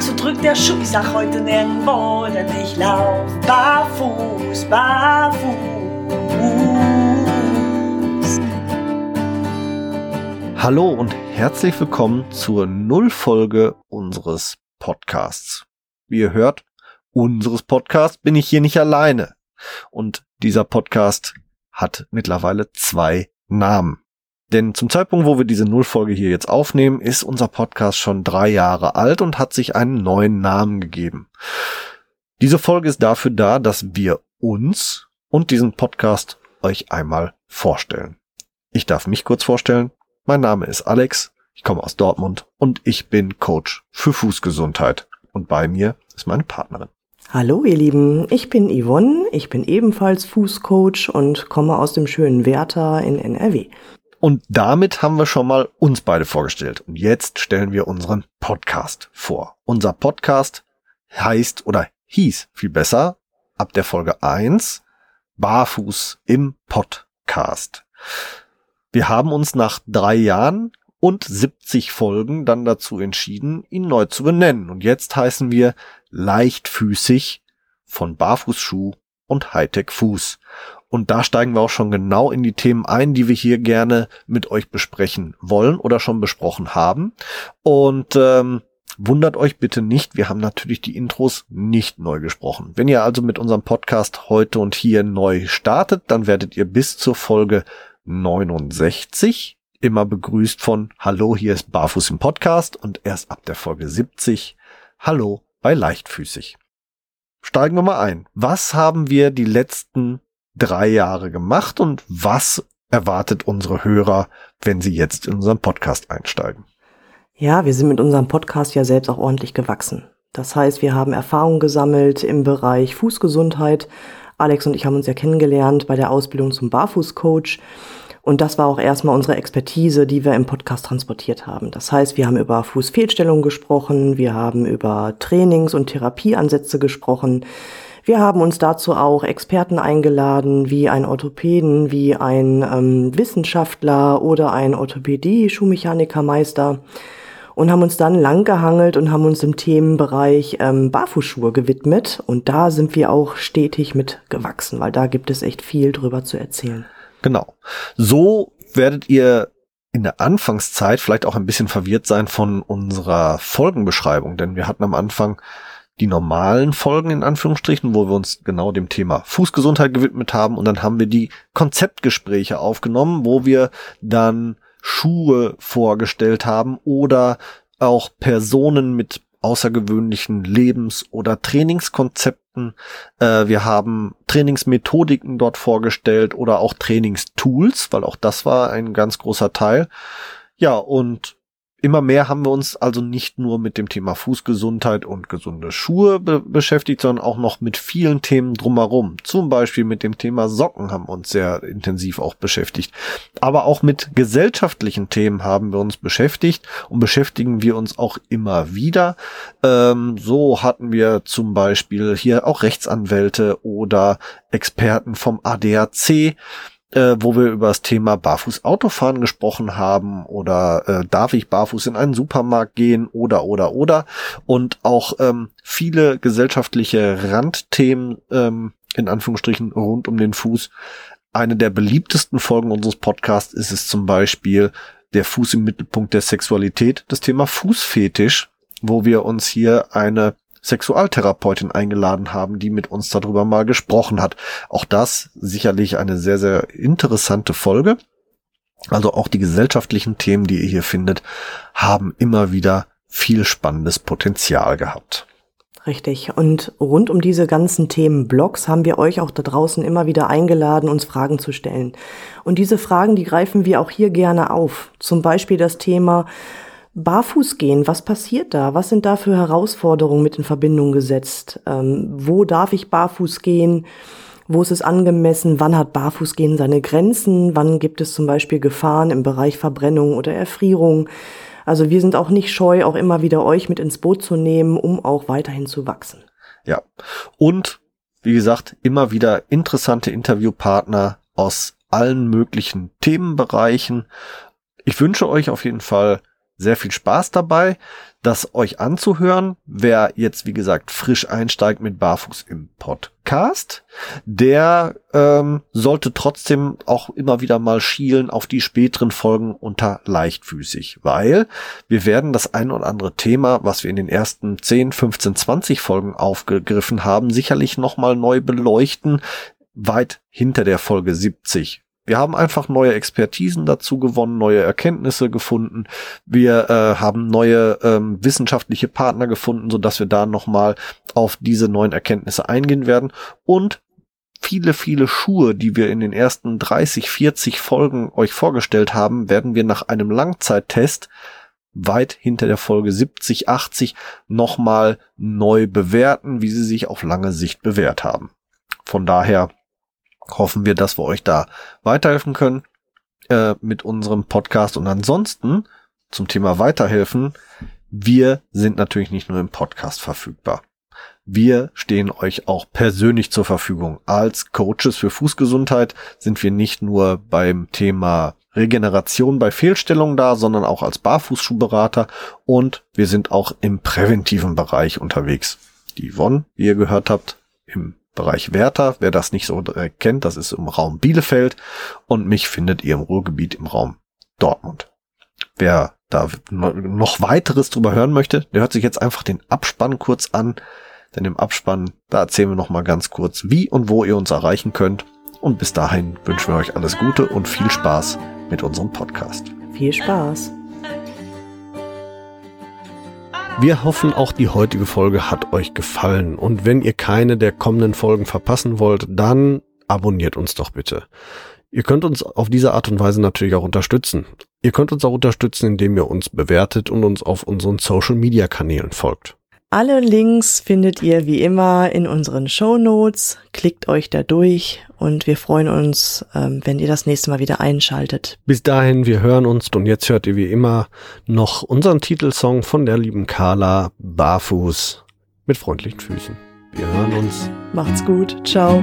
so drückt der Schuh. Ich sag heute nirgendwo, denn ich lauf barfuß, barfuß. Hallo und herzlich willkommen zur Nullfolge unseres Podcasts. Wie ihr hört, unseres Podcasts bin ich hier nicht alleine. Und dieser Podcast hat mittlerweile zwei Namen. Denn zum Zeitpunkt, wo wir diese Nullfolge hier jetzt aufnehmen, ist unser Podcast schon drei Jahre alt und hat sich einen neuen Namen gegeben. Diese Folge ist dafür da, dass wir uns und diesen Podcast euch einmal vorstellen. Ich darf mich kurz vorstellen. Mein Name ist Alex, ich komme aus Dortmund und ich bin Coach für Fußgesundheit. Und bei mir ist meine Partnerin. Hallo ihr Lieben, ich bin Yvonne, ich bin ebenfalls Fußcoach und komme aus dem schönen Werther in NRW. Und damit haben wir schon mal uns beide vorgestellt. Und jetzt stellen wir unseren Podcast vor. Unser Podcast heißt oder hieß viel besser ab der Folge 1 Barfuß im Podcast. Wir haben uns nach drei Jahren und 70 Folgen dann dazu entschieden, ihn neu zu benennen. Und jetzt heißen wir leichtfüßig von Barfußschuh und Hightech Fuß. Und da steigen wir auch schon genau in die Themen ein, die wir hier gerne mit euch besprechen wollen oder schon besprochen haben. Und ähm, wundert euch bitte nicht, wir haben natürlich die Intros nicht neu gesprochen. Wenn ihr also mit unserem Podcast heute und hier neu startet, dann werdet ihr bis zur Folge 69 immer begrüßt von Hallo, hier ist Barfuß im Podcast und erst ab der Folge 70 Hallo bei Leichtfüßig. Steigen wir mal ein. Was haben wir die letzten drei Jahre gemacht und was erwartet unsere Hörer, wenn sie jetzt in unseren Podcast einsteigen? Ja, wir sind mit unserem Podcast ja selbst auch ordentlich gewachsen. Das heißt, wir haben Erfahrungen gesammelt im Bereich Fußgesundheit. Alex und ich haben uns ja kennengelernt bei der Ausbildung zum Barfußcoach. Und das war auch erstmal unsere Expertise, die wir im Podcast transportiert haben. Das heißt, wir haben über Fußfehlstellungen gesprochen, wir haben über Trainings- und Therapieansätze gesprochen, wir haben uns dazu auch Experten eingeladen, wie ein Orthopäden, wie ein ähm, Wissenschaftler oder ein Orthopädie-Schuhmechanikermeister und haben uns dann lang gehangelt und haben uns im Themenbereich ähm, Barfußschuhe gewidmet. Und da sind wir auch stetig mit gewachsen, weil da gibt es echt viel drüber zu erzählen. Genau. So werdet ihr in der Anfangszeit vielleicht auch ein bisschen verwirrt sein von unserer Folgenbeschreibung, denn wir hatten am Anfang die normalen Folgen in Anführungsstrichen, wo wir uns genau dem Thema Fußgesundheit gewidmet haben und dann haben wir die Konzeptgespräche aufgenommen, wo wir dann Schuhe vorgestellt haben oder auch Personen mit außergewöhnlichen Lebens- oder Trainingskonzepten. Äh, wir haben Trainingsmethodiken dort vorgestellt oder auch Trainingstools, weil auch das war ein ganz großer Teil. Ja, und immer mehr haben wir uns also nicht nur mit dem Thema Fußgesundheit und gesunde Schuhe be beschäftigt, sondern auch noch mit vielen Themen drumherum. Zum Beispiel mit dem Thema Socken haben wir uns sehr intensiv auch beschäftigt. Aber auch mit gesellschaftlichen Themen haben wir uns beschäftigt und beschäftigen wir uns auch immer wieder. Ähm, so hatten wir zum Beispiel hier auch Rechtsanwälte oder Experten vom ADAC äh, wo wir über das Thema Barfuß-Autofahren gesprochen haben oder äh, darf ich barfuß in einen Supermarkt gehen oder oder oder und auch ähm, viele gesellschaftliche Randthemen ähm, in Anführungsstrichen rund um den Fuß. Eine der beliebtesten Folgen unseres Podcasts ist es zum Beispiel der Fuß im Mittelpunkt der Sexualität, das Thema Fußfetisch, wo wir uns hier eine Sexualtherapeutin eingeladen haben, die mit uns darüber mal gesprochen hat. Auch das sicherlich eine sehr, sehr interessante Folge. Also auch die gesellschaftlichen Themen, die ihr hier findet, haben immer wieder viel spannendes Potenzial gehabt. Richtig. Und rund um diese ganzen Themen Blogs haben wir euch auch da draußen immer wieder eingeladen, uns Fragen zu stellen. Und diese Fragen, die greifen wir auch hier gerne auf. Zum Beispiel das Thema, Barfuß gehen, was passiert da? Was sind da für Herausforderungen mit in Verbindung gesetzt? Ähm, wo darf ich barfuß gehen? Wo ist es angemessen? Wann hat Barfußgehen seine Grenzen? Wann gibt es zum Beispiel Gefahren im Bereich Verbrennung oder Erfrierung? Also wir sind auch nicht scheu, auch immer wieder euch mit ins Boot zu nehmen, um auch weiterhin zu wachsen. Ja. Und wie gesagt, immer wieder interessante Interviewpartner aus allen möglichen Themenbereichen. Ich wünsche euch auf jeden Fall sehr viel Spaß dabei. das euch anzuhören. Wer jetzt, wie gesagt, frisch einsteigt mit Barfuß im Podcast, der ähm, sollte trotzdem auch immer wieder mal schielen auf die späteren Folgen unter leichtfüßig, weil wir werden das ein oder andere Thema, was wir in den ersten 10, 15, 20 Folgen aufgegriffen haben, sicherlich nochmal neu beleuchten, weit hinter der Folge 70 wir haben einfach neue Expertisen dazu gewonnen, neue Erkenntnisse gefunden. Wir äh, haben neue ähm, wissenschaftliche Partner gefunden, so dass wir da nochmal auf diese neuen Erkenntnisse eingehen werden. Und viele, viele Schuhe, die wir in den ersten 30, 40 Folgen euch vorgestellt haben, werden wir nach einem Langzeittest weit hinter der Folge 70, 80 nochmal neu bewerten, wie sie sich auf lange Sicht bewährt haben. Von daher hoffen wir, dass wir euch da weiterhelfen können äh, mit unserem Podcast. Und ansonsten zum Thema weiterhelfen, wir sind natürlich nicht nur im Podcast verfügbar. Wir stehen euch auch persönlich zur Verfügung. Als Coaches für Fußgesundheit sind wir nicht nur beim Thema Regeneration bei Fehlstellungen da, sondern auch als Barfußschuhberater und wir sind auch im präventiven Bereich unterwegs. Die Yvonne, wie ihr gehört habt, im Bereich Werther. Wer das nicht so kennt, das ist im Raum Bielefeld und mich findet ihr im Ruhrgebiet im Raum Dortmund. Wer da noch weiteres drüber hören möchte, der hört sich jetzt einfach den Abspann kurz an. Denn im Abspann, da erzählen wir noch mal ganz kurz, wie und wo ihr uns erreichen könnt. Und bis dahin wünschen wir euch alles Gute und viel Spaß mit unserem Podcast. Viel Spaß. Wir hoffen, auch die heutige Folge hat euch gefallen. Und wenn ihr keine der kommenden Folgen verpassen wollt, dann abonniert uns doch bitte. Ihr könnt uns auf diese Art und Weise natürlich auch unterstützen. Ihr könnt uns auch unterstützen, indem ihr uns bewertet und uns auf unseren Social-Media-Kanälen folgt. Alle Links findet ihr wie immer in unseren Show Notes. Klickt euch da durch und wir freuen uns, ähm, wenn ihr das nächste Mal wieder einschaltet. Bis dahin, wir hören uns und jetzt hört ihr wie immer noch unseren Titelsong von der lieben Carla Barfuß mit freundlichen Füßen. Wir hören uns. Macht's gut. Ciao.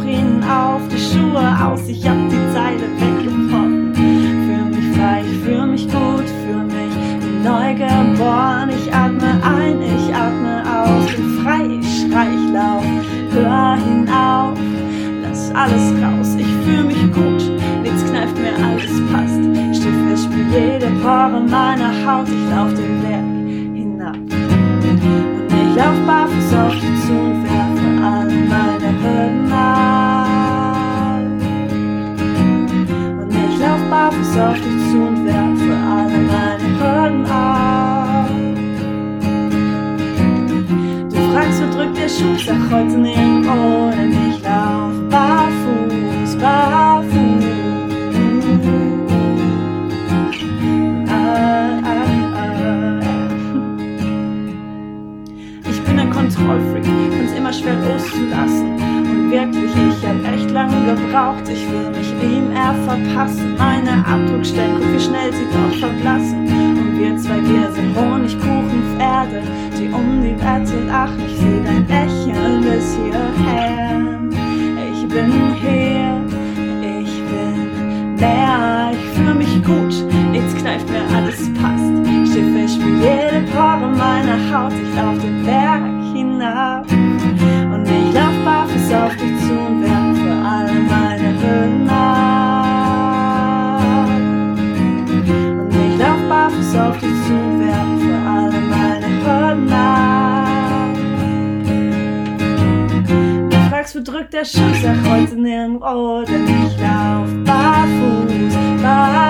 hoch hinauf, die Schuhe aus, ich hab die Zeile weggebrochen. Für mich frei, ich fühl mich gut, für mich neu geboren. Ich atme ein, ich atme aus, bin frei, ich schrei, ich lauf, hör hinauf, lass alles raus, ich fühl mich gut, nichts kneift mir, alles passt. Steh fest, spür jede Pore meiner Haut, ich lauf den drückt der Schuh, sag heute nirgendwo, denn ich lauf barfuß, barfuß. Kontrollfreak, find's immer schwer loszulassen. Und wirklich, ich lange gebraucht, ich will mich ihm eher verpassen. Meine Abdruckstellen, guck wie schnell sie doch verblassen. Und wir zwei, wir sind Honigkuchenpferde, die um die Wette lachen. Ich seh dein Lächeln bis hierher. Ich bin hier, ich bin mehr, ich fühl mich gut, jetzt kneift mir alles passt. Schiffe spiel jede Pore meiner Haut, ich lauf den Berg hinab. Du fragst, wo drückt der Schuss, sag heute nirgendwo, denn ich lauf barfuß, barfuß.